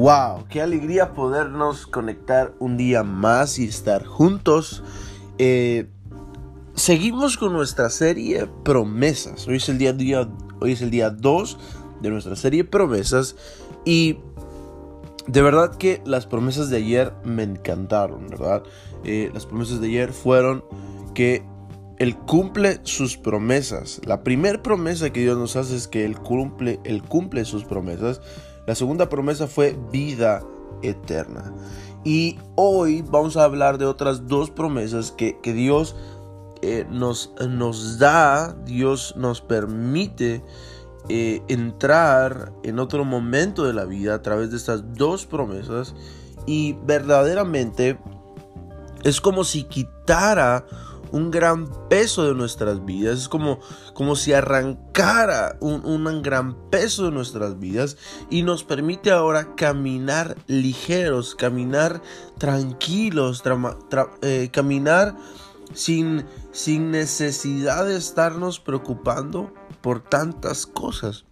Wow, qué alegría podernos conectar un día más y estar juntos. Eh, seguimos con nuestra serie Promesas. Hoy es el día, hoy es el día 2 de nuestra serie Promesas y de verdad que las promesas de ayer me encantaron, ¿verdad? Eh, las promesas de ayer fueron que Él cumple sus promesas. La primera promesa que Dios nos hace es que Él cumple, Él cumple sus promesas. La segunda promesa fue vida eterna. Y hoy vamos a hablar de otras dos promesas que, Dios eh, nos, nos da, Dios nos permite eh, entrar en otro momento de la vida a través de estas dos promesas y verdaderamente es como si quitara un gran peso de nuestras vidas. Es como, como si arrancara un, un, gran peso de nuestras vidas y nos permite ahora caminar ligeros, caminar tranquilos, eh, caminar sin, sin necesidad de estarnos preocupando por tantas cosas.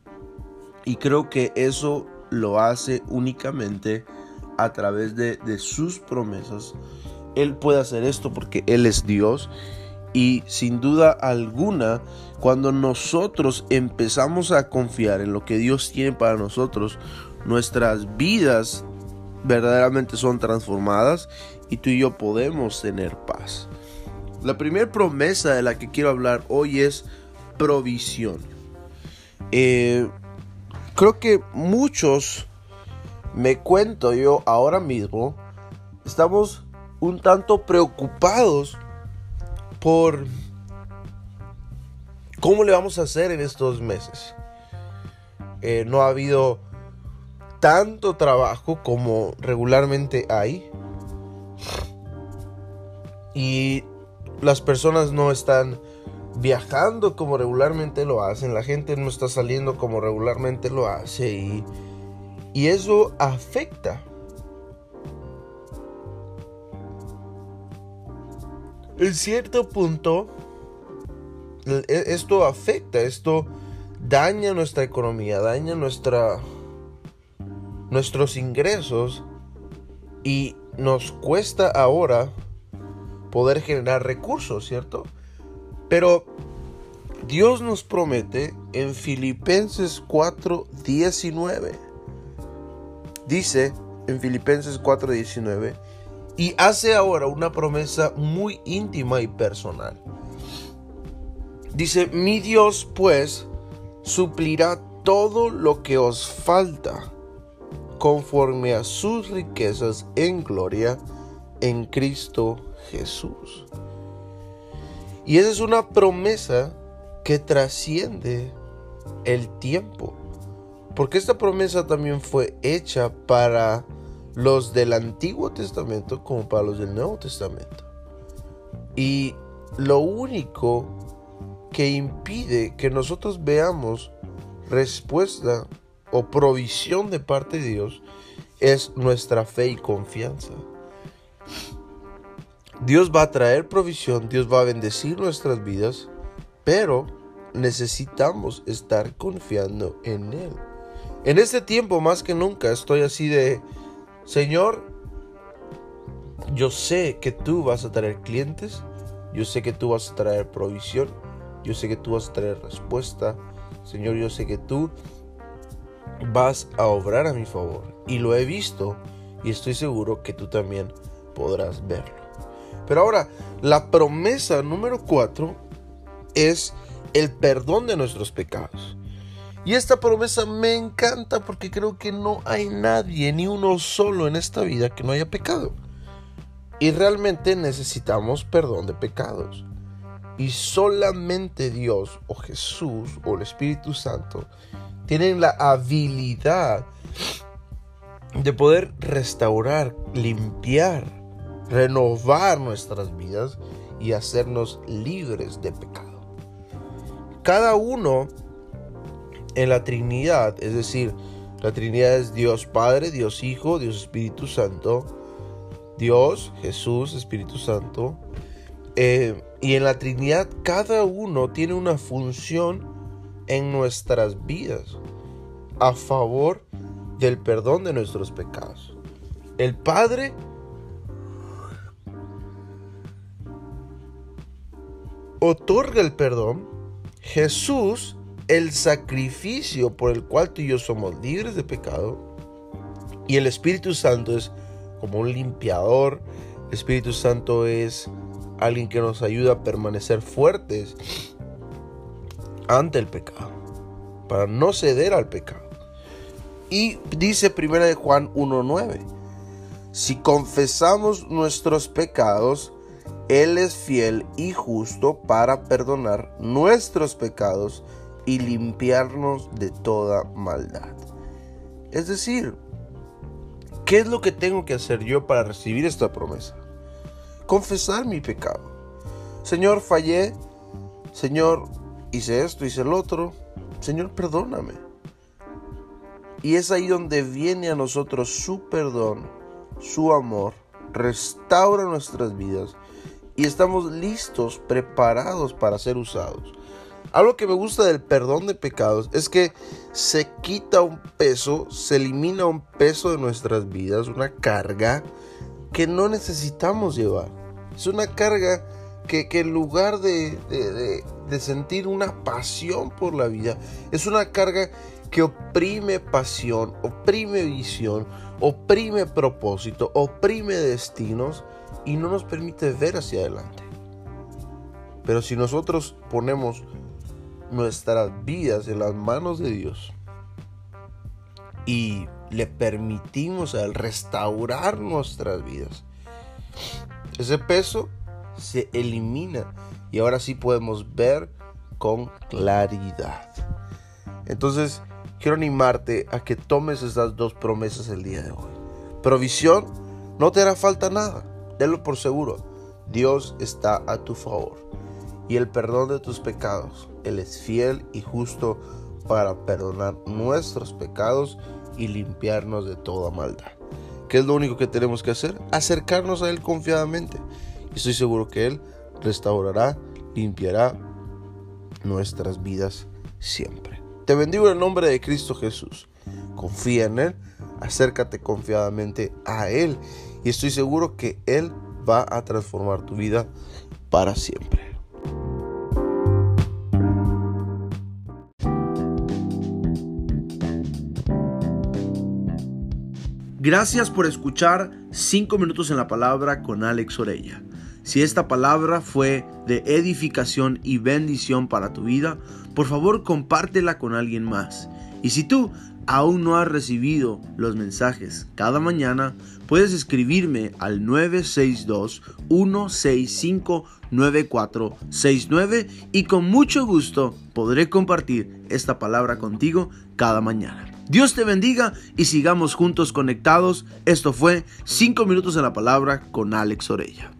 Y creo que eso lo hace únicamente a través de, de sus promesas él puede hacer esto porque Él es Dios. Y sin duda alguna, cuando nosotros empezamos a confiar en lo que Dios tiene para nosotros, nuestras vidas verdaderamente son transformadas y tú y yo podemos tener paz. La primera promesa de la que quiero hablar hoy es provisión. Eh, creo que muchos, me cuento yo ahora mismo, estamos un tanto preocupados por cómo le vamos a hacer en estos meses. Eh, no ha habido tanto trabajo como regularmente hay. Y las personas no están viajando como regularmente lo hacen. La gente no está saliendo como regularmente lo hace. Y, y eso afecta en cierto punto, e, esto afecta, esto daña nuestra economía, daña nuestra, nuestros ingresos y nos cuesta ahora poder generar recursos, ¿cierto? Pero Dios nos promete en Filipenses 4:19. Dice en Filipenses 4:19, y hace ahora una promesa muy íntima y personal. Dice, mi Dios pues suplirá todo lo que os falta conforme a sus riquezas en gloria en Cristo Jesús. Y esa es una promesa que trasciende el tiempo. Porque esta promesa también fue hecha para los del Antiguo Testamento como para los del Nuevo Testamento. Y lo único que impide que nosotros veamos respuesta o provisión de parte de Dios es nuestra fe y confianza. Dios va a traer provisión, Dios va a bendecir nuestras vidas, pero necesitamos estar confiando en Él. En este tiempo más que nunca estoy así de, Señor, yo sé que tú vas a traer clientes, yo sé que tú vas a traer provisión, yo sé que tú vas a traer respuesta. Señor, yo sé que tú vas a obrar a mi favor. Y lo he visto y estoy seguro que tú también podrás verlo. Pero ahora, la promesa número cuatro es el perdón de nuestros pecados. Y esta promesa me encanta porque creo que no hay nadie, ni uno solo en esta vida que no haya pecado. Y realmente necesitamos perdón de pecados. Y solamente Dios o Jesús o el Espíritu Santo tienen la habilidad de poder restaurar, limpiar, renovar nuestras vidas y hacernos libres de pecado. Cada uno en la Trinidad, es decir, la Trinidad es Dios Padre, Dios Hijo, Dios Espíritu Santo, Dios, Jesús, Espíritu Santo. Eh, y en la Trinidad cada uno tiene una función en nuestras vidas a favor del perdón de nuestros pecados. El Padre otorga el perdón. Jesús, el sacrificio por el cual tú y yo somos libres de pecado. Y el Espíritu Santo es como un limpiador. El Espíritu Santo es alguien que nos ayuda a permanecer fuertes ante el pecado, para no ceder al pecado. Y dice 1 de Juan 1:9, si confesamos nuestros pecados, él es fiel y justo para perdonar nuestros pecados y limpiarnos de toda maldad. Es decir, ¿qué es lo que tengo que hacer yo para recibir esta promesa? Confesar mi pecado. Señor, fallé. Señor, hice esto, hice el otro. Señor, perdóname. Y es ahí donde viene a nosotros su perdón, su amor, restaura nuestras vidas y estamos listos, preparados para ser usados. Algo que me gusta del perdón de pecados es que se quita un peso, se elimina un peso de nuestras vidas, una carga que no necesitamos llevar. Es una carga que, en lugar de, de, sentir una pasión por la vida, es una carga que oprime pasión, oprime visión, oprime propósito, oprime destinos y no nos permite ver hacia adelante. Pero si nosotros ponemos nuestras vidas en las manos de Dios y le permitimos a Él restaurar nuestras vidas, ese peso se elimina y ahora sí podemos ver con claridad. Entonces, quiero animarte a que tomes estas dos promesas el día de hoy. Provisión, no te hará falta nada, tenlo por seguro. Dios está a tu favor. Y el perdón de tus pecados, Él es fiel y justo para perdonar nuestros pecados y limpiarnos de toda maldad. ¿Qué es lo único que tenemos que hacer? Acercarnos a Él confiadamente estoy seguro que Él restaurará, limpiará nuestras vidas siempre. Te bendigo en el nombre de Cristo Jesús. Confía en Él, acércate confiadamente a Él y estoy seguro que Él va a transformar tu vida para siempre. Gracias por escuchar 5 minutos en la palabra con Alex Orella. Si esta palabra fue de edificación y bendición para tu vida, por favor compártela con alguien más. Y si tú aún no has recibido los mensajes cada mañana, puedes escribirme al 962-165-9469 y con mucho gusto podré compartir esta palabra contigo cada mañana. Dios te bendiga y sigamos juntos conectados. Esto fue 5 minutos en la palabra con Alex Orella.